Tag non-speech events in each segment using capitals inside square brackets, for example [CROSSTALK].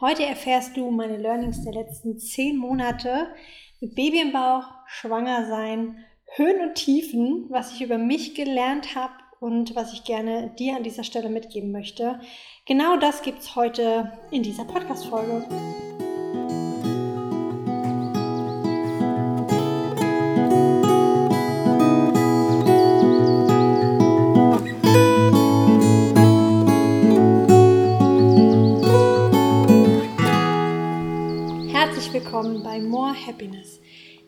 Heute erfährst du meine Learnings der letzten zehn Monate mit Baby im Bauch, Schwanger sein, Höhen und Tiefen, was ich über mich gelernt habe und was ich gerne dir an dieser Stelle mitgeben möchte. Genau das gibt es heute in dieser Podcast-Folge. Willkommen bei More Happiness,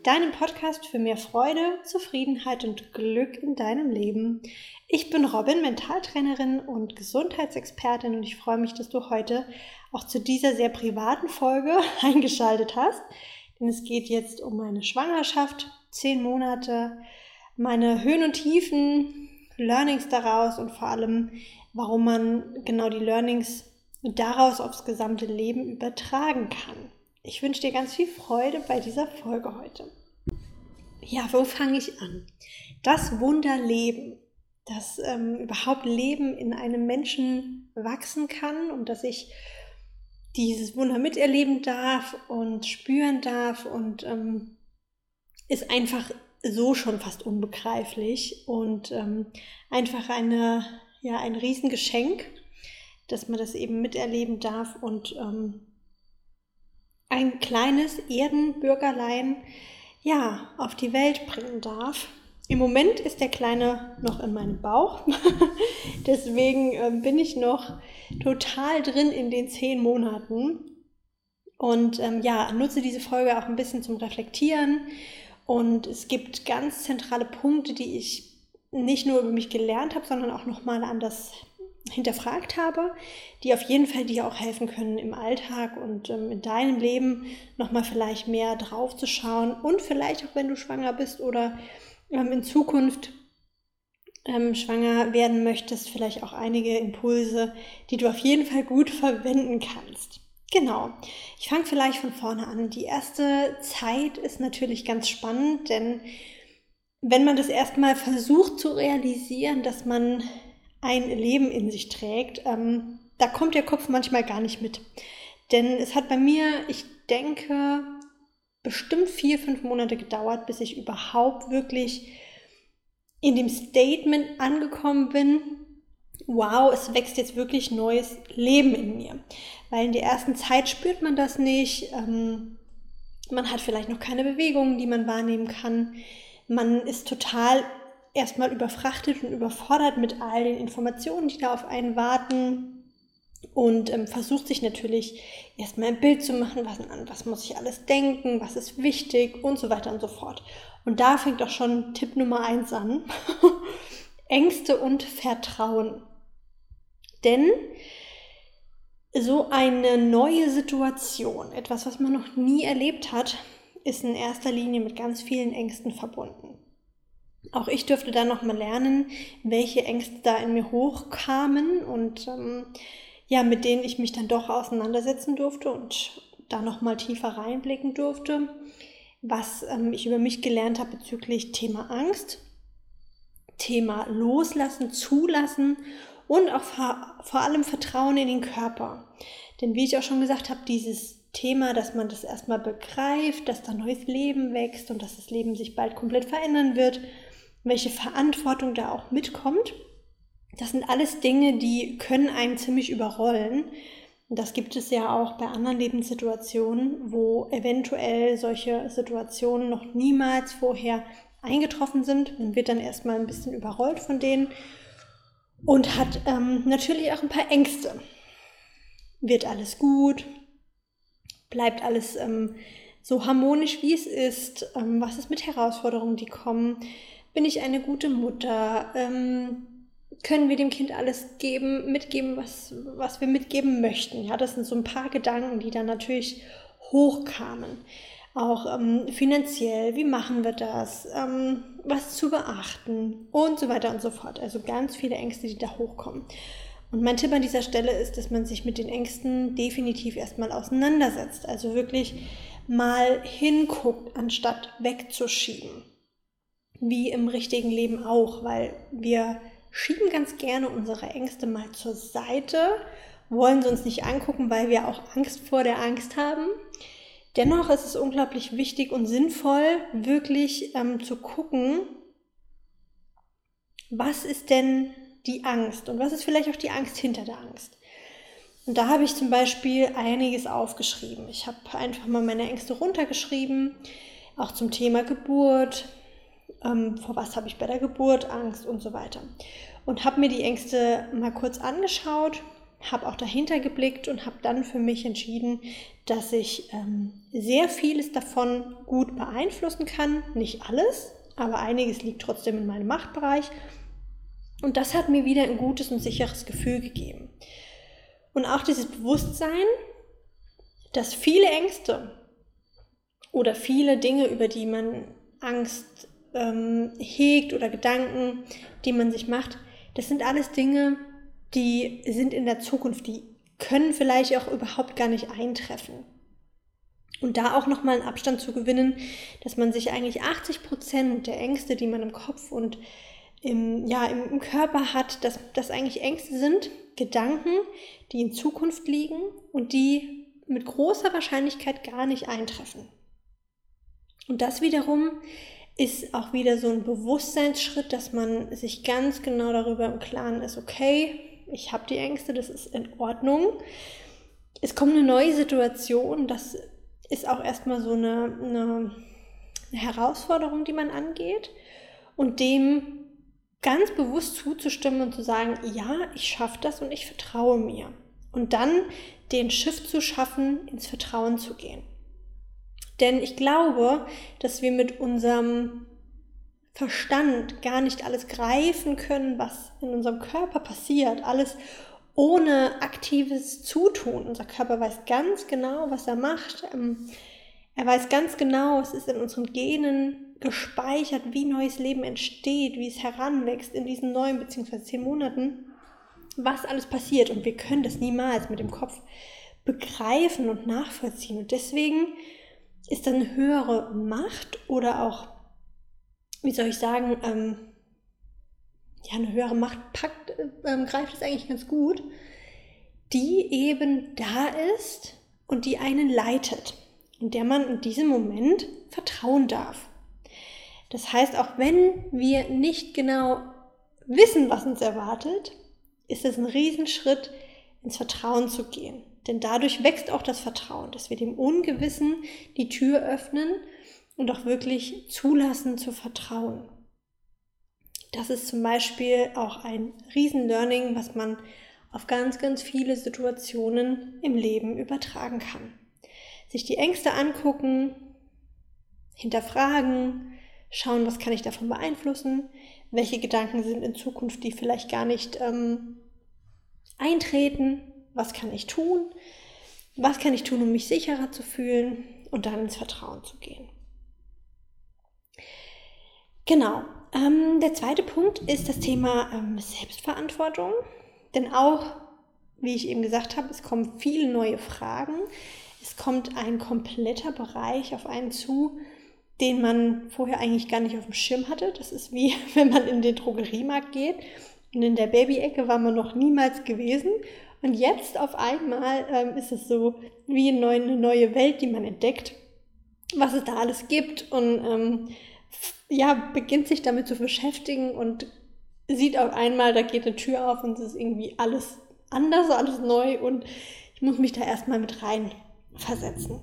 deinem Podcast für mehr Freude, Zufriedenheit und Glück in deinem Leben. Ich bin Robin, Mentaltrainerin und Gesundheitsexpertin und ich freue mich, dass du heute auch zu dieser sehr privaten Folge [LAUGHS] eingeschaltet hast, denn es geht jetzt um meine Schwangerschaft, zehn Monate, meine Höhen und Tiefen, Learnings daraus und vor allem, warum man genau die Learnings daraus aufs gesamte Leben übertragen kann. Ich wünsche dir ganz viel Freude bei dieser Folge heute. Ja, wo fange ich an? Das Wunderleben, dass ähm, überhaupt Leben in einem Menschen wachsen kann und dass ich dieses Wunder miterleben darf und spüren darf und ähm, ist einfach so schon fast unbegreiflich und ähm, einfach eine, ja, ein Riesengeschenk, dass man das eben miterleben darf und ähm, ein kleines Erdenbürgerlein ja, auf die Welt bringen darf. Im Moment ist der Kleine noch in meinem Bauch. [LAUGHS] Deswegen äh, bin ich noch total drin in den zehn Monaten. Und ähm, ja, nutze diese Folge auch ein bisschen zum Reflektieren. Und es gibt ganz zentrale Punkte, die ich nicht nur über mich gelernt habe, sondern auch nochmal anders hinterfragt habe, die auf jeden Fall dir auch helfen können im Alltag und ähm, in deinem Leben nochmal vielleicht mehr drauf zu schauen und vielleicht auch wenn du schwanger bist oder ähm, in Zukunft ähm, schwanger werden möchtest, vielleicht auch einige Impulse, die du auf jeden Fall gut verwenden kannst. Genau. Ich fange vielleicht von vorne an. Die erste Zeit ist natürlich ganz spannend, denn wenn man das erstmal versucht zu realisieren, dass man ein Leben in sich trägt, ähm, da kommt der Kopf manchmal gar nicht mit. Denn es hat bei mir, ich denke, bestimmt vier, fünf Monate gedauert, bis ich überhaupt wirklich in dem Statement angekommen bin, wow, es wächst jetzt wirklich neues Leben in mir. Weil in der ersten Zeit spürt man das nicht. Ähm, man hat vielleicht noch keine Bewegungen, die man wahrnehmen kann. Man ist total erstmal überfrachtet und überfordert mit all den Informationen, die da auf einen warten und ähm, versucht sich natürlich erstmal ein Bild zu machen, was, was muss ich alles denken, was ist wichtig und so weiter und so fort. Und da fängt auch schon Tipp Nummer eins an. [LAUGHS] Ängste und Vertrauen. Denn so eine neue Situation, etwas, was man noch nie erlebt hat, ist in erster Linie mit ganz vielen Ängsten verbunden. Auch ich durfte dann nochmal lernen, welche Ängste da in mir hochkamen und ähm, ja, mit denen ich mich dann doch auseinandersetzen durfte und da nochmal tiefer reinblicken durfte, was ähm, ich über mich gelernt habe bezüglich Thema Angst, Thema Loslassen, Zulassen und auch vor, vor allem Vertrauen in den Körper. Denn wie ich auch schon gesagt habe, dieses Thema, dass man das erstmal begreift, dass da neues Leben wächst und dass das Leben sich bald komplett verändern wird welche Verantwortung da auch mitkommt. Das sind alles Dinge, die können einen ziemlich überrollen. Und das gibt es ja auch bei anderen Lebenssituationen, wo eventuell solche Situationen noch niemals vorher eingetroffen sind. Man wird dann erstmal ein bisschen überrollt von denen und hat ähm, natürlich auch ein paar Ängste. Wird alles gut? Bleibt alles ähm, so harmonisch, wie es ist? Ähm, was ist mit Herausforderungen, die kommen? Bin ich eine gute Mutter? Ähm, können wir dem Kind alles geben, mitgeben, was, was wir mitgeben möchten? Ja, das sind so ein paar Gedanken, die dann natürlich hochkamen. Auch ähm, finanziell, wie machen wir das? Ähm, was zu beachten und so weiter und so fort. Also ganz viele Ängste, die da hochkommen. Und mein Tipp an dieser Stelle ist, dass man sich mit den Ängsten definitiv erstmal auseinandersetzt. Also wirklich mal hinguckt, anstatt wegzuschieben wie im richtigen Leben auch, weil wir schieben ganz gerne unsere Ängste mal zur Seite wollen sie uns nicht angucken, weil wir auch Angst vor der Angst haben. Dennoch ist es unglaublich wichtig und sinnvoll, wirklich ähm, zu gucken, was ist denn die Angst und was ist vielleicht auch die Angst hinter der Angst. Und da habe ich zum Beispiel einiges aufgeschrieben. Ich habe einfach mal meine Ängste runtergeschrieben, auch zum Thema Geburt, ähm, vor was habe ich bei der Geburt Angst und so weiter. Und habe mir die Ängste mal kurz angeschaut, habe auch dahinter geblickt und habe dann für mich entschieden, dass ich ähm, sehr vieles davon gut beeinflussen kann. Nicht alles, aber einiges liegt trotzdem in meinem Machtbereich. Und das hat mir wieder ein gutes und sicheres Gefühl gegeben. Und auch dieses Bewusstsein, dass viele Ängste oder viele Dinge, über die man Angst ähm, hegt oder Gedanken, die man sich macht, das sind alles Dinge, die sind in der Zukunft, die können vielleicht auch überhaupt gar nicht eintreffen. Und da auch nochmal einen Abstand zu gewinnen, dass man sich eigentlich 80 Prozent der Ängste, die man im Kopf und im, ja, im, im Körper hat, dass das eigentlich Ängste sind, Gedanken, die in Zukunft liegen und die mit großer Wahrscheinlichkeit gar nicht eintreffen. Und das wiederum ist auch wieder so ein Bewusstseinsschritt, dass man sich ganz genau darüber im Klaren ist, okay, ich habe die Ängste, das ist in Ordnung. Es kommt eine neue Situation, das ist auch erstmal so eine, eine, eine Herausforderung, die man angeht und dem ganz bewusst zuzustimmen und zu sagen, ja, ich schaffe das und ich vertraue mir. Und dann den Shift zu schaffen, ins Vertrauen zu gehen. Denn ich glaube, dass wir mit unserem Verstand gar nicht alles greifen können, was in unserem Körper passiert. Alles ohne aktives Zutun. Unser Körper weiß ganz genau, was er macht. Ähm, er weiß ganz genau, es ist in unseren Genen gespeichert, wie neues Leben entsteht, wie es heranwächst in diesen neun bzw. zehn Monaten, was alles passiert. Und wir können das niemals mit dem Kopf begreifen und nachvollziehen. Und deswegen ist eine höhere Macht oder auch, wie soll ich sagen, ähm, ja, eine höhere Macht packt, ähm, greift es eigentlich ganz gut, die eben da ist und die einen leitet und der man in diesem Moment vertrauen darf. Das heißt, auch wenn wir nicht genau wissen, was uns erwartet, ist es ein Riesenschritt, ins Vertrauen zu gehen. Denn dadurch wächst auch das Vertrauen, dass wir dem Ungewissen die Tür öffnen und auch wirklich zulassen zu vertrauen. Das ist zum Beispiel auch ein Riesen-Learning, was man auf ganz, ganz viele Situationen im Leben übertragen kann. Sich die Ängste angucken, hinterfragen, schauen, was kann ich davon beeinflussen, welche Gedanken sind in Zukunft, die vielleicht gar nicht ähm, eintreten was kann ich tun, was kann ich tun, um mich sicherer zu fühlen und dann ins Vertrauen zu gehen. Genau. Ähm, der zweite Punkt ist das Thema ähm, Selbstverantwortung. Denn auch, wie ich eben gesagt habe, es kommen viele neue Fragen. Es kommt ein kompletter Bereich auf einen zu, den man vorher eigentlich gar nicht auf dem Schirm hatte. Das ist wie [LAUGHS] wenn man in den Drogeriemarkt geht und in der Baby-Ecke war man noch niemals gewesen und jetzt auf einmal ähm, ist es so wie eine neue Welt, die man entdeckt, was es da alles gibt und ähm, ja, beginnt sich damit zu beschäftigen und sieht auf einmal, da geht eine Tür auf und es ist irgendwie alles anders, alles neu und ich muss mich da erstmal mit rein versetzen.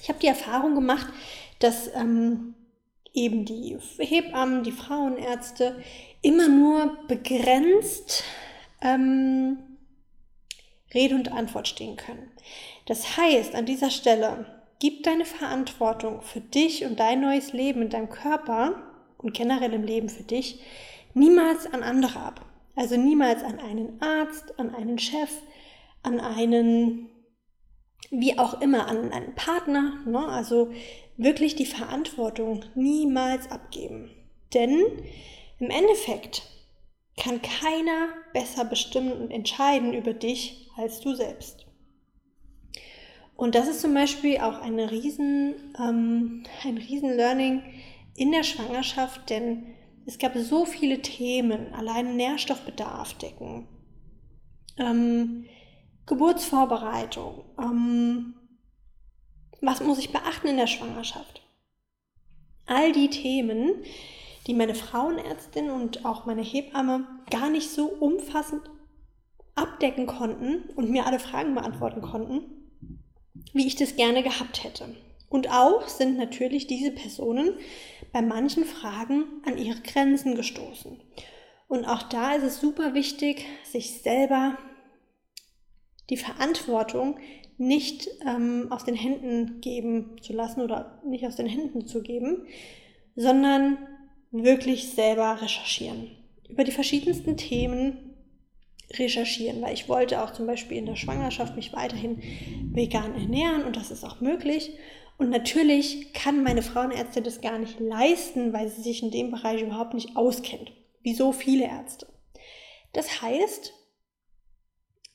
Ich habe die Erfahrung gemacht, dass ähm, eben die Hebammen, die Frauenärzte immer nur begrenzt ähm, Rede und Antwort stehen können. Das heißt, an dieser Stelle, gib deine Verantwortung für dich und dein neues Leben in deinem Körper und generell im Leben für dich niemals an andere ab. Also niemals an einen Arzt, an einen Chef, an einen, wie auch immer, an einen Partner. Ne? Also wirklich die Verantwortung niemals abgeben. Denn im Endeffekt kann keiner besser bestimmen und entscheiden über dich als du selbst. Und das ist zum Beispiel auch eine riesen, ähm, ein riesen Learning in der Schwangerschaft, denn es gab so viele Themen, allein Nährstoffbedarf decken, ähm, Geburtsvorbereitung. Ähm, was muss ich beachten in der Schwangerschaft? All die Themen, die meine Frauenärztin und auch meine Hebamme gar nicht so umfassend abdecken konnten und mir alle Fragen beantworten konnten, wie ich das gerne gehabt hätte. Und auch sind natürlich diese Personen bei manchen Fragen an ihre Grenzen gestoßen. Und auch da ist es super wichtig, sich selber die Verantwortung nicht ähm, aus den Händen geben zu lassen oder nicht aus den Händen zu geben, sondern wirklich selber recherchieren. Über die verschiedensten Themen recherchieren, weil ich wollte auch zum Beispiel in der Schwangerschaft mich weiterhin vegan ernähren und das ist auch möglich. Und natürlich kann meine Frauenärztin das gar nicht leisten, weil sie sich in dem Bereich überhaupt nicht auskennt, wie so viele Ärzte. Das heißt,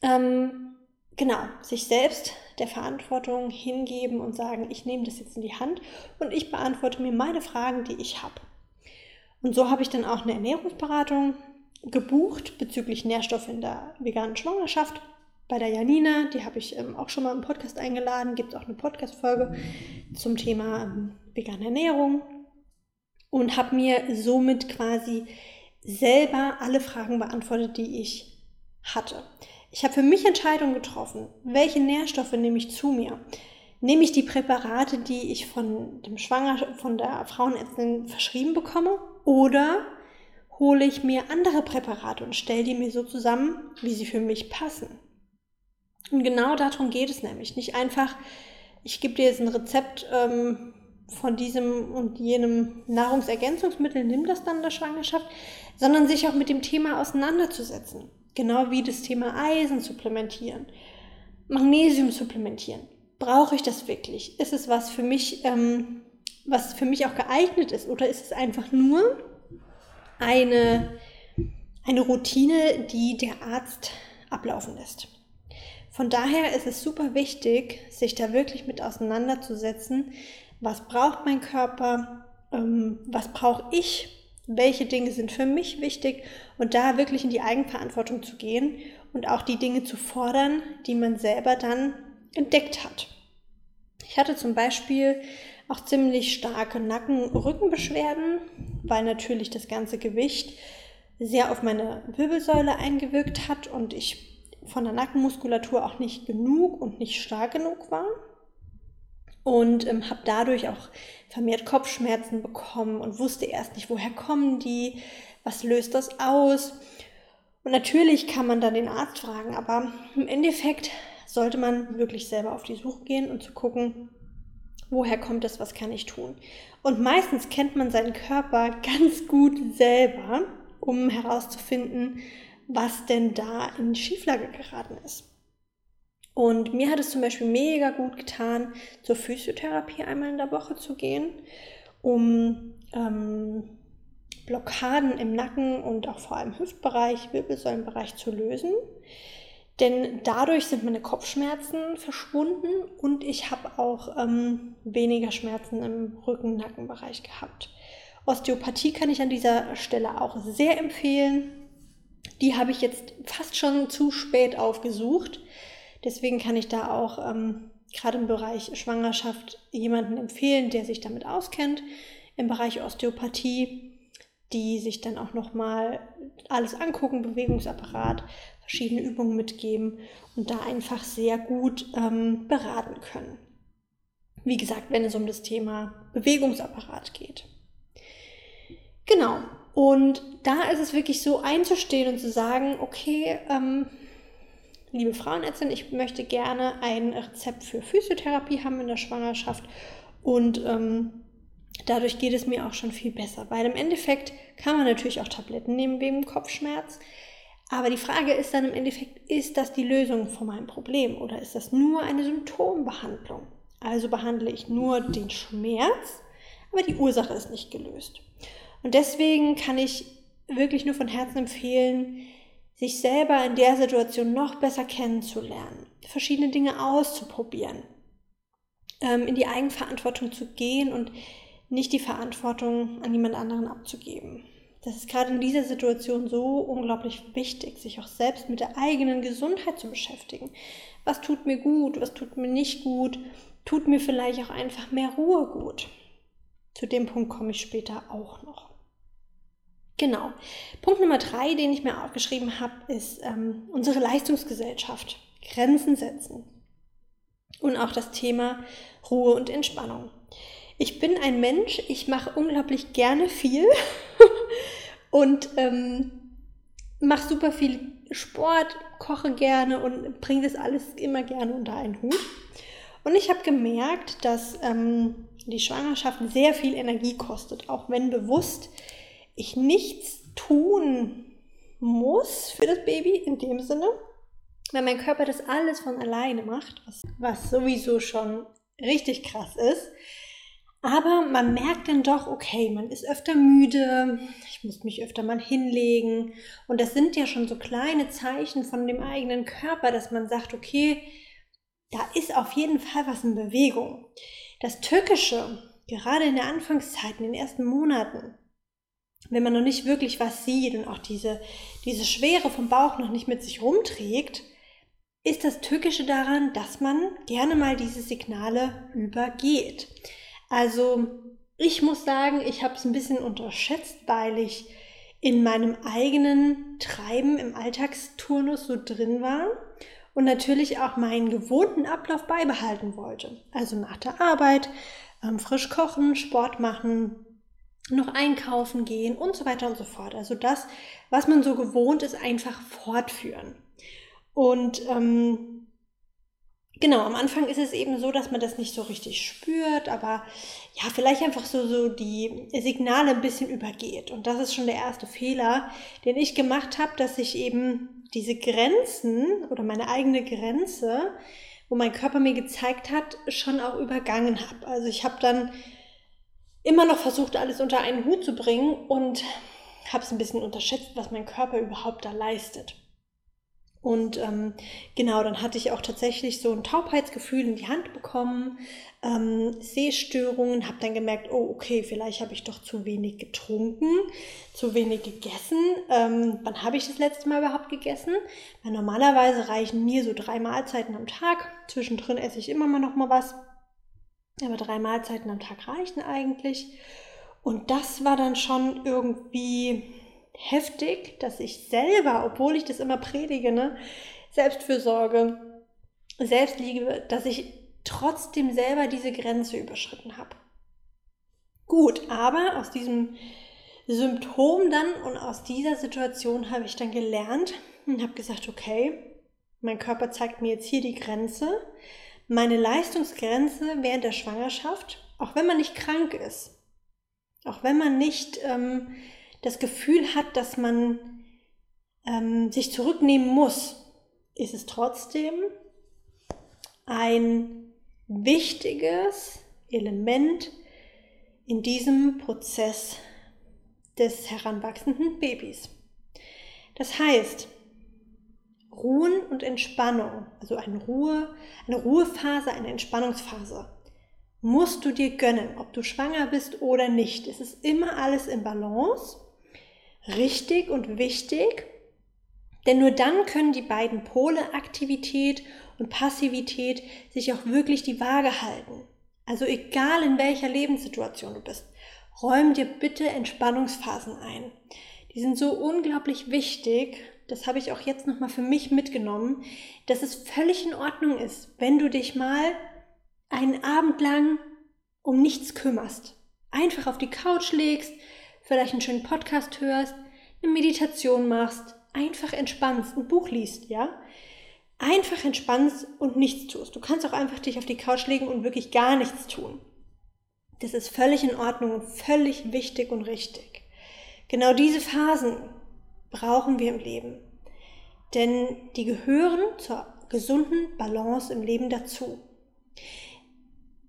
ähm, genau, sich selbst der Verantwortung hingeben und sagen, ich nehme das jetzt in die Hand und ich beantworte mir meine Fragen, die ich habe. Und so habe ich dann auch eine Ernährungsberatung gebucht bezüglich Nährstoffe in der veganen Schwangerschaft bei der Janina. Die habe ich ähm, auch schon mal im Podcast eingeladen. Gibt auch eine Podcast-Folge zum Thema ähm, vegane Ernährung. Und habe mir somit quasi selber alle Fragen beantwortet, die ich hatte. Ich habe für mich Entscheidungen getroffen, welche Nährstoffe nehme ich zu mir. Nehme ich die Präparate, die ich von, dem Schwanger, von der Frauenärztin verschrieben bekomme oder hole ich mir andere Präparate und stelle die mir so zusammen, wie sie für mich passen. Und genau darum geht es nämlich. Nicht einfach, ich gebe dir jetzt ein Rezept ähm, von diesem und jenem Nahrungsergänzungsmittel, nimm das dann in der Schwangerschaft, sondern sich auch mit dem Thema auseinanderzusetzen. Genau wie das Thema Eisen supplementieren, Magnesium supplementieren. Brauche ich das wirklich? Ist es was für mich, ähm, was für mich auch geeignet ist? Oder ist es einfach nur eine, eine Routine, die der Arzt ablaufen lässt. Von daher ist es super wichtig, sich da wirklich mit auseinanderzusetzen, was braucht mein Körper, ähm, was brauche ich, welche Dinge sind für mich wichtig und da wirklich in die Eigenverantwortung zu gehen und auch die Dinge zu fordern, die man selber dann entdeckt hat. Ich hatte zum Beispiel auch ziemlich starke Nacken-Rückenbeschwerden, weil natürlich das ganze Gewicht sehr auf meine Wirbelsäule eingewirkt hat und ich von der Nackenmuskulatur auch nicht genug und nicht stark genug war. Und ähm, habe dadurch auch vermehrt Kopfschmerzen bekommen und wusste erst nicht, woher kommen die, was löst das aus. Und natürlich kann man dann den Arzt fragen, aber im Endeffekt sollte man wirklich selber auf die Suche gehen und zu gucken, woher kommt es, was kann ich tun. Und meistens kennt man seinen Körper [LAUGHS] ganz gut selber, um herauszufinden, was denn da in Schieflage geraten ist. Und mir hat es zum Beispiel mega gut getan, zur Physiotherapie einmal in der Woche zu gehen, um ähm, Blockaden im Nacken und auch vor allem Hüftbereich, Wirbelsäulenbereich zu lösen. Denn dadurch sind meine Kopfschmerzen verschwunden und ich habe auch ähm, weniger Schmerzen im Rücken-Nackenbereich gehabt. Osteopathie kann ich an dieser Stelle auch sehr empfehlen. Die habe ich jetzt fast schon zu spät aufgesucht. Deswegen kann ich da auch ähm, gerade im Bereich Schwangerschaft jemanden empfehlen, der sich damit auskennt. Im Bereich Osteopathie die sich dann auch nochmal alles angucken, Bewegungsapparat, verschiedene Übungen mitgeben und da einfach sehr gut ähm, beraten können. Wie gesagt, wenn es um das Thema Bewegungsapparat geht. Genau. Und da ist es wirklich so einzustehen und zu sagen, okay, ähm, liebe Frauenärztin, ich möchte gerne ein Rezept für Physiotherapie haben in der Schwangerschaft und ähm, dadurch geht es mir auch schon viel besser, weil im Endeffekt kann man natürlich auch Tabletten nehmen wegen Kopfschmerz. Aber die Frage ist dann im Endeffekt, ist das die Lösung von meinem Problem oder ist das nur eine Symptombehandlung? Also behandle ich nur den Schmerz, aber die Ursache ist nicht gelöst. Und deswegen kann ich wirklich nur von Herzen empfehlen, sich selber in der Situation noch besser kennenzulernen, verschiedene Dinge auszuprobieren, ähm, in die Eigenverantwortung zu gehen und nicht die Verantwortung an jemand anderen abzugeben. Das ist gerade in dieser Situation so unglaublich wichtig, sich auch selbst mit der eigenen Gesundheit zu beschäftigen. Was tut mir gut, was tut mir nicht gut, tut mir vielleicht auch einfach mehr Ruhe gut. Zu dem Punkt komme ich später auch noch. Genau. Punkt Nummer drei, den ich mir aufgeschrieben habe, ist ähm, unsere Leistungsgesellschaft. Grenzen setzen. Und auch das Thema Ruhe und Entspannung. Ich bin ein Mensch, ich mache unglaublich gerne viel [LAUGHS] und ähm, mache super viel Sport, koche gerne und bringe das alles immer gerne unter einen Hut. Und ich habe gemerkt, dass ähm, die Schwangerschaft sehr viel Energie kostet, auch wenn bewusst ich nichts tun muss für das Baby in dem Sinne, weil mein Körper das alles von alleine macht, was, was sowieso schon richtig krass ist. Aber man merkt dann doch, okay, man ist öfter müde, ich muss mich öfter mal hinlegen. Und das sind ja schon so kleine Zeichen von dem eigenen Körper, dass man sagt, okay, da ist auf jeden Fall was in Bewegung. Das Tückische, gerade in der Anfangszeit, in den ersten Monaten, wenn man noch nicht wirklich was sieht und auch diese, diese Schwere vom Bauch noch nicht mit sich rumträgt, ist das Tückische daran, dass man gerne mal diese Signale übergeht. Also ich muss sagen, ich habe es ein bisschen unterschätzt, weil ich in meinem eigenen Treiben im Alltagsturnus so drin war und natürlich auch meinen gewohnten Ablauf beibehalten wollte. Also nach der Arbeit ähm, frisch kochen, Sport machen, noch einkaufen gehen und so weiter und so fort. Also das, was man so gewohnt ist, einfach fortführen. Und ähm, genau, am Anfang ist es eben so, dass man das nicht so richtig spürt, aber ja, vielleicht einfach so, so die Signale ein bisschen übergeht. Und das ist schon der erste Fehler, den ich gemacht habe, dass ich eben diese Grenzen oder meine eigene Grenze, wo mein Körper mir gezeigt hat, schon auch übergangen habe. Also ich habe dann immer noch versucht, alles unter einen Hut zu bringen und habe es ein bisschen unterschätzt, was mein Körper überhaupt da leistet. Und ähm, genau, dann hatte ich auch tatsächlich so ein Taubheitsgefühl in die Hand bekommen, ähm, Sehstörungen, habe dann gemerkt, oh okay, vielleicht habe ich doch zu wenig getrunken, zu wenig gegessen. Ähm, wann habe ich das letzte Mal überhaupt gegessen? Weil normalerweise reichen mir so drei Mahlzeiten am Tag. Zwischendrin esse ich immer mal noch mal was. Aber drei Mahlzeiten am Tag reichen eigentlich. Und das war dann schon irgendwie heftig, dass ich selber, obwohl ich das immer predige, ne, Selbstfürsorge, Selbstliebe, dass ich trotzdem selber diese Grenze überschritten habe. Gut, aber aus diesem Symptom dann und aus dieser Situation habe ich dann gelernt und habe gesagt, okay, mein Körper zeigt mir jetzt hier die Grenze meine Leistungsgrenze während der Schwangerschaft, auch wenn man nicht krank ist, auch wenn man nicht ähm, das Gefühl hat, dass man ähm, sich zurücknehmen muss, ist es trotzdem ein wichtiges Element in diesem Prozess des heranwachsenden Babys. Das heißt, Ruhen und Entspannung, also eine Ruhe, eine Ruhephase, eine Entspannungsphase, musst du dir gönnen, ob du schwanger bist oder nicht. Es ist immer alles in Balance, richtig und wichtig, denn nur dann können die beiden Pole Aktivität und Passivität sich auch wirklich die Waage halten. Also egal in welcher Lebenssituation du bist, räum dir bitte Entspannungsphasen ein. Die sind so unglaublich wichtig das habe ich auch jetzt nochmal für mich mitgenommen, dass es völlig in Ordnung ist, wenn du dich mal einen Abend lang um nichts kümmerst. Einfach auf die Couch legst, vielleicht einen schönen Podcast hörst, eine Meditation machst, einfach entspannst, ein Buch liest, ja? Einfach entspannst und nichts tust. Du kannst auch einfach dich auf die Couch legen und wirklich gar nichts tun. Das ist völlig in Ordnung und völlig wichtig und richtig. Genau diese Phasen brauchen wir im Leben. Denn die gehören zur gesunden Balance im Leben dazu.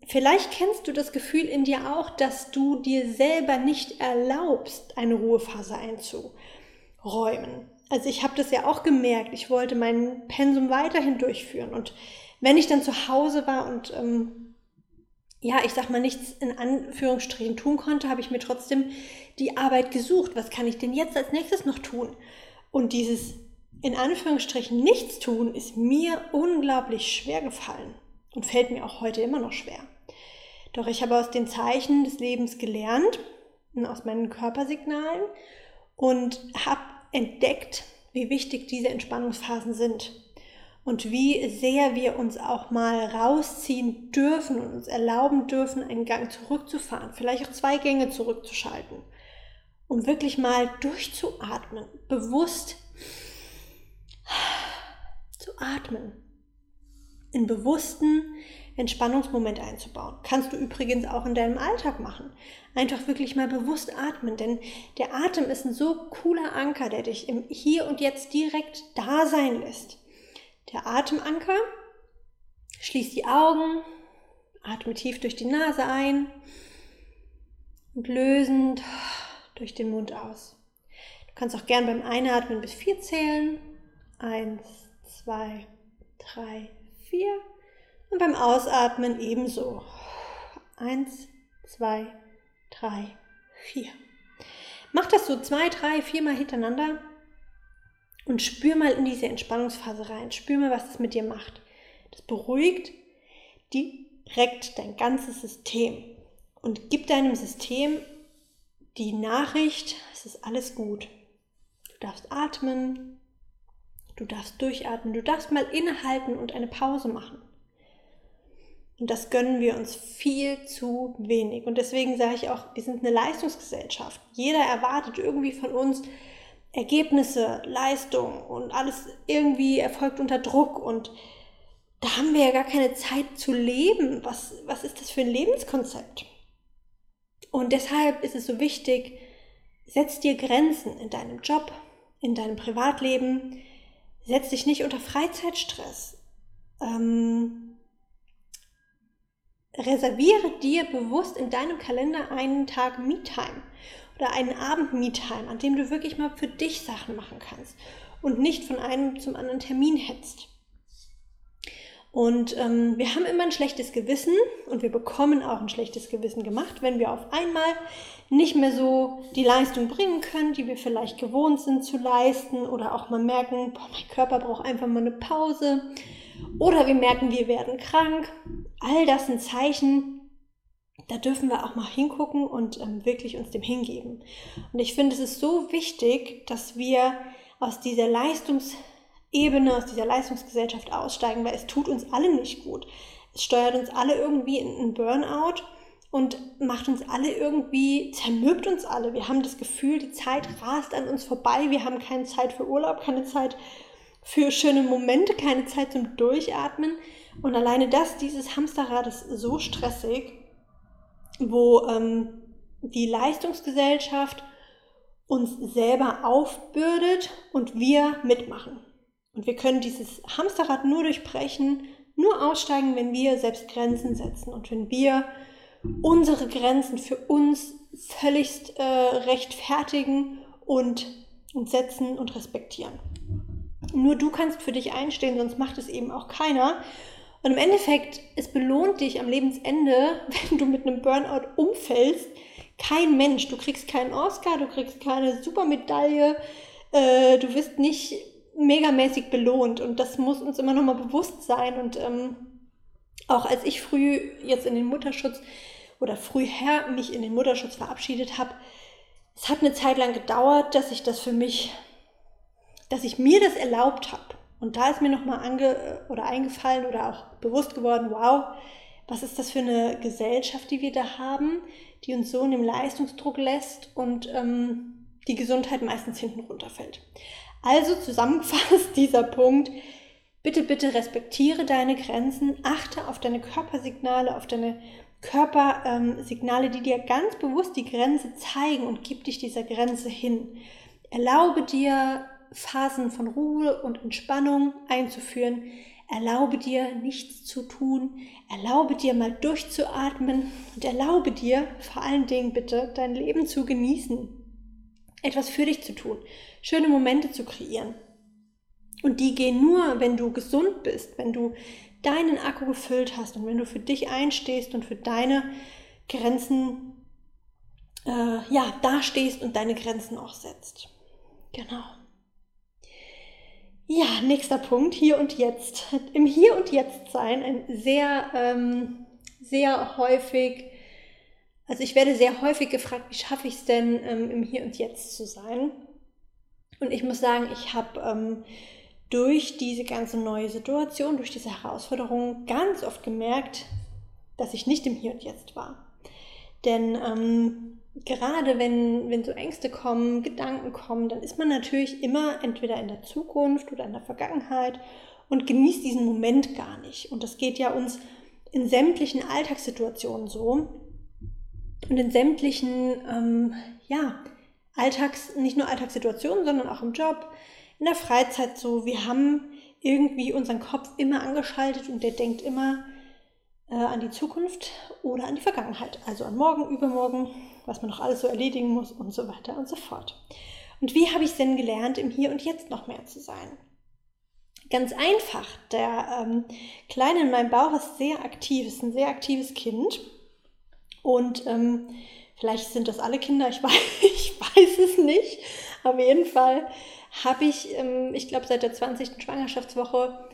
Vielleicht kennst du das Gefühl in dir auch, dass du dir selber nicht erlaubst, eine Ruhephase einzuräumen. Also ich habe das ja auch gemerkt. Ich wollte mein Pensum weiterhin durchführen. Und wenn ich dann zu Hause war und ähm, ja, ich sag mal, nichts in Anführungsstrichen tun konnte, habe ich mir trotzdem die Arbeit gesucht. Was kann ich denn jetzt als nächstes noch tun? Und dieses in Anführungsstrichen nichts tun ist mir unglaublich schwer gefallen und fällt mir auch heute immer noch schwer. Doch ich habe aus den Zeichen des Lebens gelernt, aus meinen Körpersignalen und habe entdeckt, wie wichtig diese Entspannungsphasen sind und wie sehr wir uns auch mal rausziehen dürfen und uns erlauben dürfen, einen Gang zurückzufahren, vielleicht auch zwei Gänge zurückzuschalten, um wirklich mal durchzuatmen, bewusst zu atmen, in bewussten Entspannungsmoment einzubauen. Kannst du übrigens auch in deinem Alltag machen. Einfach wirklich mal bewusst atmen, denn der Atem ist ein so cooler Anker, der dich im Hier und Jetzt direkt da sein lässt. Der Atemanker schließt die Augen, atme tief durch die Nase ein und lösend durch den Mund aus. Du kannst auch gern beim Einatmen bis vier zählen. Eins, zwei, drei, vier. Und beim Ausatmen ebenso. Eins, zwei, drei, vier. Mach das so zwei, drei, viermal hintereinander und spür mal in diese Entspannungsphase rein. Spür mal, was das mit dir macht. Das beruhigt direkt dein ganzes System und gibt deinem System die Nachricht, es ist alles gut. Du darfst atmen, du darfst durchatmen, du darfst mal innehalten und eine Pause machen. Und das gönnen wir uns viel zu wenig. Und deswegen sage ich auch, wir sind eine Leistungsgesellschaft. Jeder erwartet irgendwie von uns Ergebnisse, Leistung und alles irgendwie erfolgt unter Druck. Und da haben wir ja gar keine Zeit zu leben. Was, was ist das für ein Lebenskonzept? Und deshalb ist es so wichtig, setz dir Grenzen in deinem Job, in deinem Privatleben. Setz dich nicht unter Freizeitstress. Ähm, reserviere dir bewusst in deinem Kalender einen Tag Me-Time oder einen Abend Me-Time, an dem du wirklich mal für dich Sachen machen kannst und nicht von einem zum anderen Termin hetzt. Und ähm, wir haben immer ein schlechtes Gewissen und wir bekommen auch ein schlechtes Gewissen gemacht, wenn wir auf einmal nicht mehr so die Leistung bringen können, die wir vielleicht gewohnt sind zu leisten oder auch mal merken, boah, mein Körper braucht einfach mal eine Pause oder wir merken, wir werden krank. All das sind Zeichen, da dürfen wir auch mal hingucken und ähm, wirklich uns dem hingeben. Und ich finde, es ist so wichtig, dass wir aus dieser Leistungsebene, aus dieser Leistungsgesellschaft aussteigen, weil es tut uns alle nicht gut. Es steuert uns alle irgendwie in einen Burnout und macht uns alle irgendwie, zermürbt uns alle. Wir haben das Gefühl, die Zeit rast an uns vorbei. Wir haben keine Zeit für Urlaub, keine Zeit für schöne Momente, keine Zeit zum Durchatmen. Und alleine das, dieses Hamsterrad ist so stressig, wo ähm, die Leistungsgesellschaft uns selber aufbürdet und wir mitmachen. Und wir können dieses Hamsterrad nur durchbrechen, nur aussteigen, wenn wir selbst Grenzen setzen und wenn wir unsere Grenzen für uns völligst äh, rechtfertigen und, und setzen und respektieren. Nur du kannst für dich einstehen, sonst macht es eben auch keiner. Und im Endeffekt, es belohnt dich am Lebensende, [LAUGHS] wenn du mit einem Burnout umfällst, kein Mensch. Du kriegst keinen Oscar, du kriegst keine Supermedaille, äh, du wirst nicht megamäßig belohnt. Und das muss uns immer nochmal bewusst sein. Und ähm, auch als ich früh jetzt in den Mutterschutz oder früher mich in den Mutterschutz verabschiedet habe, es hat eine Zeit lang gedauert, dass ich das für mich dass ich mir das erlaubt habe. Und da ist mir nochmal ange oder eingefallen oder auch bewusst geworden, wow, was ist das für eine Gesellschaft, die wir da haben, die uns so in dem Leistungsdruck lässt und ähm, die Gesundheit meistens hinten runterfällt. Also zusammengefasst [LAUGHS] dieser Punkt, bitte, bitte respektiere deine Grenzen, achte auf deine Körpersignale, auf deine Körpersignale, ähm, die dir ganz bewusst die Grenze zeigen und gib dich dieser Grenze hin. Erlaube dir Phasen von Ruhe und Entspannung einzuführen. Erlaube dir nichts zu tun. Erlaube dir mal durchzuatmen und erlaube dir vor allen Dingen bitte dein Leben zu genießen. Etwas für dich zu tun. Schöne Momente zu kreieren. Und die gehen nur, wenn du gesund bist, wenn du deinen Akku gefüllt hast und wenn du für dich einstehst und für deine Grenzen äh, ja, dastehst und deine Grenzen auch setzt. Genau. Ja, nächster Punkt, hier und jetzt. Im Hier und Jetzt sein, ein sehr, ähm, sehr häufig, also ich werde sehr häufig gefragt, wie schaffe ich es denn, ähm, im Hier und Jetzt zu sein? Und ich muss sagen, ich habe ähm, durch diese ganze neue Situation, durch diese Herausforderung ganz oft gemerkt, dass ich nicht im Hier und Jetzt war. Denn ähm, gerade wenn, wenn so Ängste kommen, Gedanken kommen, dann ist man natürlich immer entweder in der Zukunft oder in der Vergangenheit und genießt diesen Moment gar nicht. Und das geht ja uns in sämtlichen Alltagssituationen so und in sämtlichen, ähm, ja, Alltags, nicht nur Alltagssituationen, sondern auch im Job, in der Freizeit so. Wir haben irgendwie unseren Kopf immer angeschaltet und der denkt immer äh, an die Zukunft oder an die Vergangenheit. Also an morgen, übermorgen, was man noch alles so erledigen muss und so weiter und so fort. Und wie habe ich denn gelernt, im Hier und Jetzt noch mehr zu sein? Ganz einfach. Der ähm, Kleine in meinem Bauch ist sehr aktiv, ist ein sehr aktives Kind. Und ähm, vielleicht sind das alle Kinder, ich [LAUGHS] weiß, ich weiß es nicht. Auf jeden Fall habe ich, ähm, ich glaube, seit der 20. Schwangerschaftswoche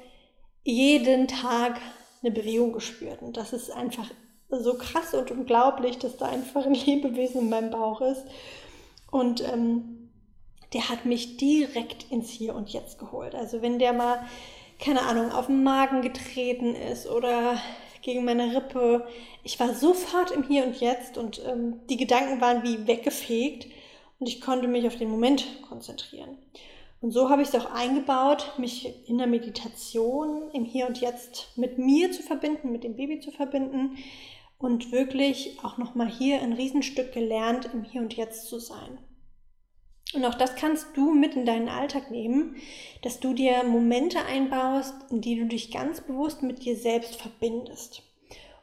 jeden Tag eine Bewegung gespürt. Und das ist einfach so krass und unglaublich, dass da einfach ein [LAUGHS] Lebewesen in meinem Bauch ist. Und ähm, der hat mich direkt ins Hier und Jetzt geholt. Also wenn der mal, keine Ahnung, auf den Magen getreten ist oder gegen meine Rippe, ich war sofort im Hier und Jetzt und ähm, die Gedanken waren wie weggefegt und ich konnte mich auf den Moment konzentrieren. Und so habe ich es auch eingebaut, mich in der Meditation im Hier und Jetzt mit mir zu verbinden, mit dem Baby zu verbinden und wirklich auch nochmal hier ein Riesenstück gelernt, im Hier und Jetzt zu sein. Und auch das kannst du mit in deinen Alltag nehmen, dass du dir Momente einbaust, in die du dich ganz bewusst mit dir selbst verbindest.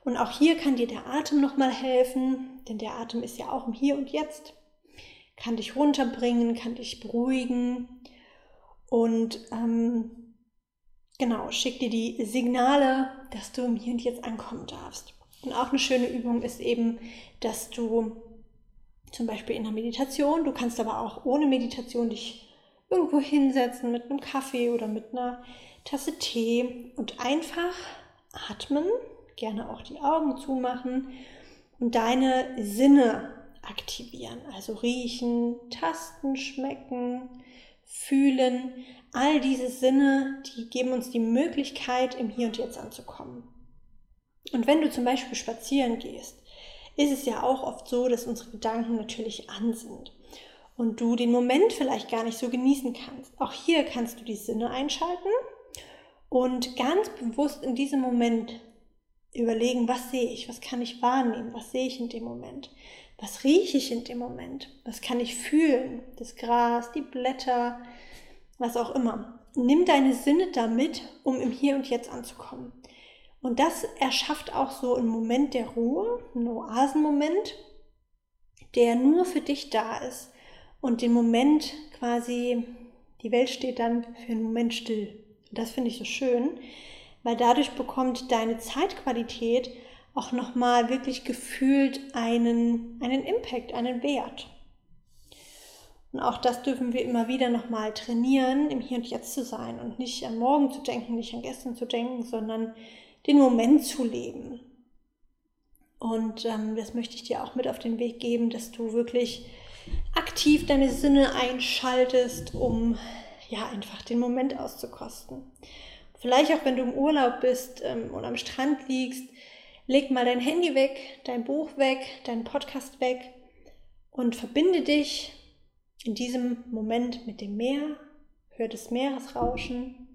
Und auch hier kann dir der Atem nochmal helfen, denn der Atem ist ja auch im Hier und Jetzt. Kann dich runterbringen, kann dich beruhigen und ähm, genau, schick dir die Signale, dass du im Hier und Jetzt ankommen darfst. Und auch eine schöne Übung ist eben, dass du zum Beispiel in der Meditation, du kannst aber auch ohne Meditation dich irgendwo hinsetzen mit einem Kaffee oder mit einer Tasse Tee und einfach atmen, gerne auch die Augen zumachen und deine Sinne aktivieren. Also riechen, tasten, schmecken, fühlen. All diese Sinne, die geben uns die Möglichkeit, im Hier und Jetzt anzukommen. Und wenn du zum Beispiel spazieren gehst, ist es ja auch oft so, dass unsere Gedanken natürlich an sind und du den Moment vielleicht gar nicht so genießen kannst. Auch hier kannst du die Sinne einschalten und ganz bewusst in diesem Moment überlegen, was sehe ich, was kann ich wahrnehmen, was sehe ich in dem Moment, was rieche ich in dem Moment, was kann ich fühlen, das Gras, die Blätter, was auch immer. Nimm deine Sinne damit, um im Hier und Jetzt anzukommen. Und das erschafft auch so einen Moment der Ruhe, einen Oasenmoment, der nur für dich da ist. Und den Moment quasi, die Welt steht dann für einen Moment still. Und das finde ich so schön, weil dadurch bekommt deine Zeitqualität auch nochmal wirklich gefühlt einen, einen Impact, einen Wert. Und auch das dürfen wir immer wieder nochmal trainieren, im Hier und Jetzt zu sein und nicht an morgen zu denken, nicht an gestern zu denken, sondern den Moment zu leben. Und ähm, das möchte ich dir auch mit auf den Weg geben, dass du wirklich aktiv deine Sinne einschaltest, um ja einfach den Moment auszukosten. Vielleicht auch, wenn du im Urlaub bist ähm, und am Strand liegst, leg mal dein Handy weg, dein Buch weg, deinen Podcast weg und verbinde dich in diesem Moment mit dem Meer, hör das Meeresrauschen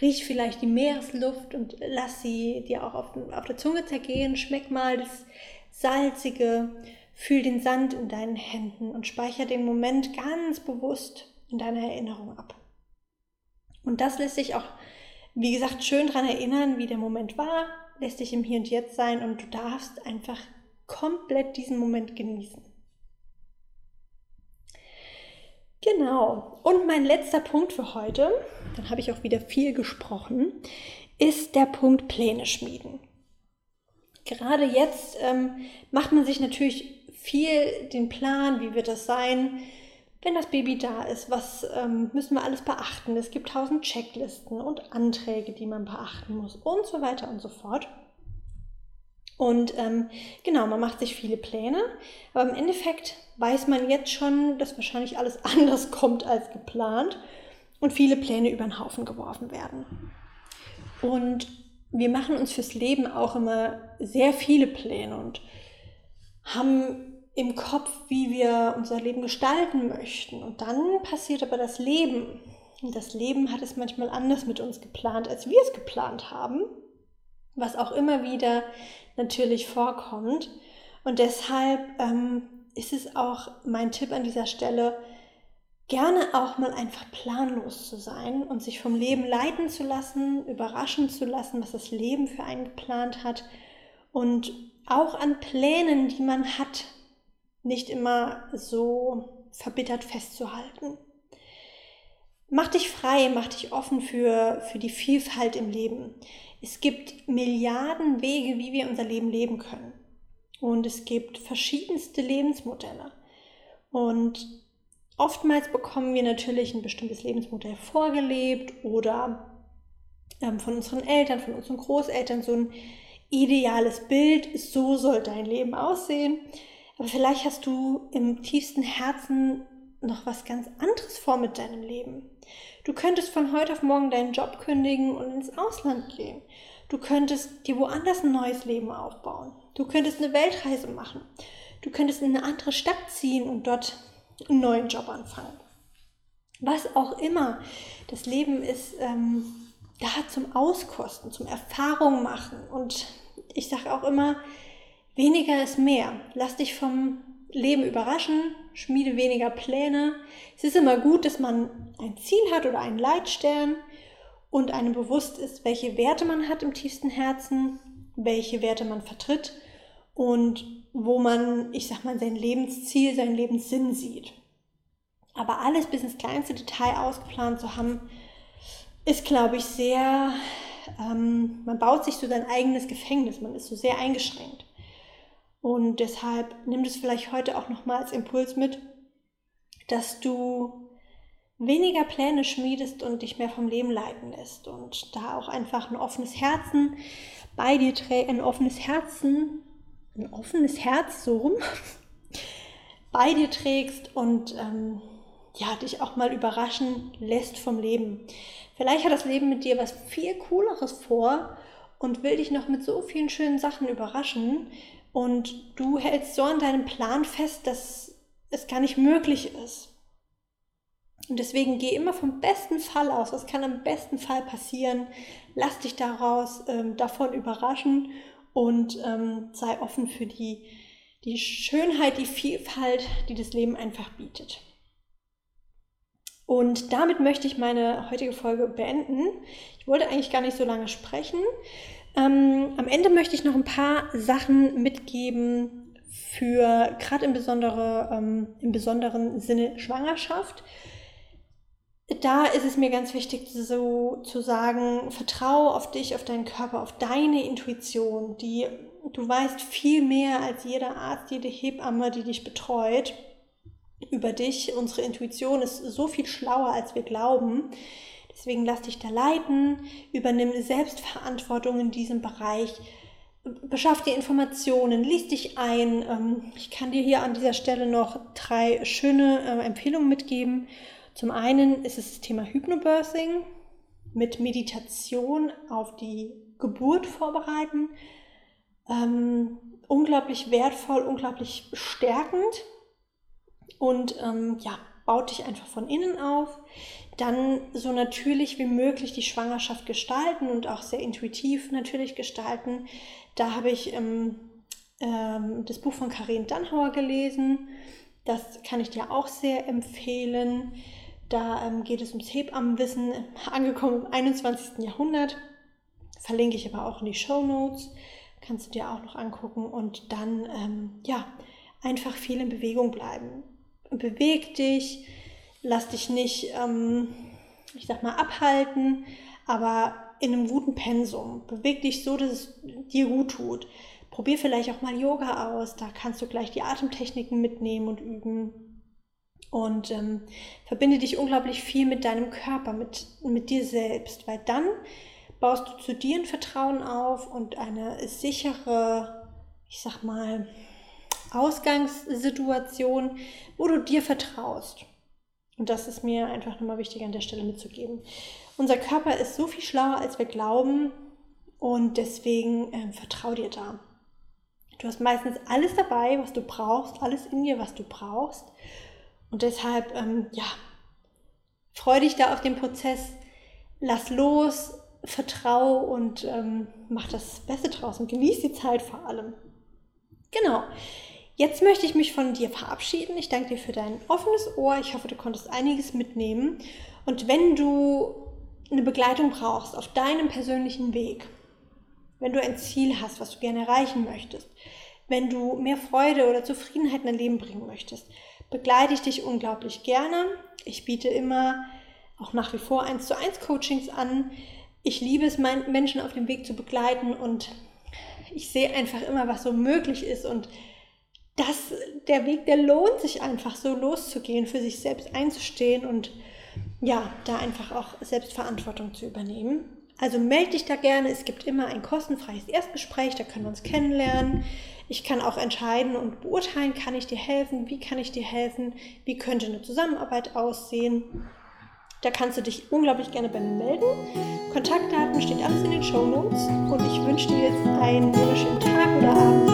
riech vielleicht die Meeresluft und lass sie dir auch auf, auf der Zunge zergehen. Schmeck mal das Salzige, fühl den Sand in deinen Händen und speicher den Moment ganz bewusst in deiner Erinnerung ab. Und das lässt sich auch, wie gesagt, schön daran erinnern, wie der Moment war, lässt dich im Hier und Jetzt sein und du darfst einfach komplett diesen Moment genießen. Genau. Und mein letzter Punkt für heute, dann habe ich auch wieder viel gesprochen, ist der Punkt Pläne schmieden. Gerade jetzt ähm, macht man sich natürlich viel den Plan, wie wird das sein, wenn das Baby da ist, was ähm, müssen wir alles beachten. Es gibt tausend Checklisten und Anträge, die man beachten muss und so weiter und so fort. Und ähm, genau, man macht sich viele Pläne, aber im Endeffekt weiß man jetzt schon, dass wahrscheinlich alles [LAUGHS] anders kommt als geplant und viele Pläne über den Haufen geworfen werden. Und wir machen uns fürs Leben auch immer sehr viele Pläne und haben im Kopf, wie wir unser Leben gestalten möchten. Und dann passiert aber das Leben. Und das Leben hat es manchmal anders mit uns geplant, als wir es geplant haben, was auch immer wieder natürlich vorkommt. Und deshalb ähm, ist es auch mein Tipp an dieser Stelle, gerne auch mal einfach planlos zu sein und sich vom Leben leiten zu lassen, überraschen zu lassen, was das Leben für einen geplant hat und auch an Plänen, die man hat, nicht immer so verbittert festzuhalten. Mach dich frei, mach dich offen für, für die Vielfalt im Leben. Es gibt Milliarden Wege, wie wir unser Leben leben können. Und es gibt verschiedenste Lebensmodelle. Und oftmals bekommen wir natürlich ein bestimmtes Lebensmodell vorgelebt oder ähm, von unseren Eltern, von unseren Großeltern so ein ideales Bild. So soll dein Leben aussehen. Aber vielleicht hast du im tiefsten Herzen noch was ganz anderes vor mit deinem Leben. Du könntest von heute auf morgen deinen Job kündigen und ins Ausland gehen. Du könntest dir woanders ein neues Leben aufbauen. Du könntest eine Weltreise machen. Du könntest in eine andere Stadt ziehen und dort einen neuen Job anfangen. Was auch immer. Das Leben ist ähm, da zum Auskosten, zum Erfahrung machen. Und ich sage auch immer, Weniger ist mehr. Lass dich vom Leben überraschen, schmiede weniger Pläne. Es ist immer gut, dass man ein Ziel hat oder einen Leitstern und einem bewusst ist, welche Werte man hat im tiefsten Herzen, welche Werte man vertritt und wo man, ich sag mal, sein Lebensziel, seinen Lebenssinn sieht. Aber alles bis ins kleinste Detail ausgeplant zu haben, ist, glaube ich, sehr, ähm, man baut sich so sein eigenes Gefängnis, man ist so sehr eingeschränkt. Und deshalb nimm das vielleicht heute auch nochmal als Impuls mit, dass du weniger Pläne schmiedest und dich mehr vom Leben leiten lässt und da auch einfach ein offenes Herzen bei dir trägst, ein offenes Herzen, ein offenes Herz so rum [LAUGHS] bei dir trägst und ähm, ja, dich auch mal überraschen lässt vom Leben. Vielleicht hat das Leben mit dir was viel Cooleres vor und will dich noch mit so vielen schönen Sachen überraschen, und du hältst so an deinem Plan fest, dass es gar nicht möglich ist. Und deswegen geh immer vom besten Fall aus. Was kann am besten Fall passieren? Lass dich daraus ähm, davon überraschen und ähm, sei offen für die, die Schönheit, die Vielfalt, die das Leben einfach bietet. Und damit möchte ich meine heutige Folge beenden. Ich wollte eigentlich gar nicht so lange sprechen. Ähm, am Ende möchte ich noch ein paar Sachen mitgeben für gerade im, besondere, ähm, im besonderen Sinne Schwangerschaft. Da ist es mir ganz wichtig, so zu sagen, vertraue auf dich, auf deinen Körper, auf deine Intuition, die du weißt viel mehr als jeder Arzt, jede Hebamme, die dich betreut über dich. Unsere Intuition ist so viel schlauer, als wir glauben. Deswegen lass dich da leiten, übernimm Selbstverantwortung in diesem Bereich, beschaff dir Informationen, lies dich ein. Ähm, ich kann dir hier an dieser Stelle noch drei schöne äh, Empfehlungen mitgeben. Zum einen ist es das Thema Hypnobirthing mit Meditation auf die Geburt vorbereiten. Ähm, unglaublich wertvoll, unglaublich stärkend und ähm, ja, baut dich einfach von innen auf dann so natürlich wie möglich die Schwangerschaft gestalten und auch sehr intuitiv natürlich gestalten. Da habe ich ähm, ähm, das Buch von Karin Dannhauer gelesen. Das kann ich dir auch sehr empfehlen. Da ähm, geht es ums Hebammenwissen, [LAUGHS] angekommen im 21. Jahrhundert. Verlinke ich aber auch in die Show Notes. Kannst du dir auch noch angucken und dann, ähm, ja, einfach viel in Bewegung bleiben. Beweg dich, lass dich nicht, ähm, ich sag mal, abhalten, aber in einem guten Pensum. Beweg dich so, dass es dir gut tut. Probier vielleicht auch mal Yoga aus. Da kannst du gleich die Atemtechniken mitnehmen und üben. Und ähm, verbinde dich unglaublich viel mit deinem Körper, mit, mit dir selbst, weil dann baust du zu dir ein Vertrauen auf und eine sichere, ich sag mal, Ausgangssituation, wo du dir vertraust. Und das ist mir einfach nochmal wichtig an der Stelle mitzugeben. Unser Körper ist so viel schlauer, als wir glauben und deswegen äh, vertrau dir da. Du hast meistens alles dabei, was du brauchst, alles in dir, was du brauchst. Und deshalb, ähm, ja, freu dich da auf den Prozess, lass los, vertrau und ähm, mach das Beste draus und genieß die Zeit vor allem. Genau. Jetzt möchte ich mich von dir verabschieden. Ich danke dir für dein offenes Ohr. Ich hoffe, du konntest einiges mitnehmen. Und wenn du eine Begleitung brauchst auf deinem persönlichen Weg, wenn du ein Ziel hast, was du gerne erreichen möchtest, wenn du mehr Freude oder Zufriedenheit in dein Leben bringen möchtest, begleite ich dich unglaublich gerne. Ich biete immer auch nach wie vor 1 zu 1 Coachings an. Ich liebe es, Menschen auf dem Weg zu begleiten und ich sehe einfach immer, was so möglich ist und dass der Weg, der lohnt sich einfach so loszugehen, für sich selbst einzustehen und ja, da einfach auch Selbstverantwortung zu übernehmen. Also melde dich da gerne. Es gibt immer ein kostenfreies Erstgespräch, da können wir uns kennenlernen. Ich kann auch entscheiden und beurteilen, kann ich dir helfen, wie kann ich dir helfen, wie könnte eine Zusammenarbeit aussehen. Da kannst du dich unglaublich gerne bei mir melden. Kontaktdaten steht alles in den Show Notes und ich wünsche dir jetzt einen wunderschönen Tag oder Abend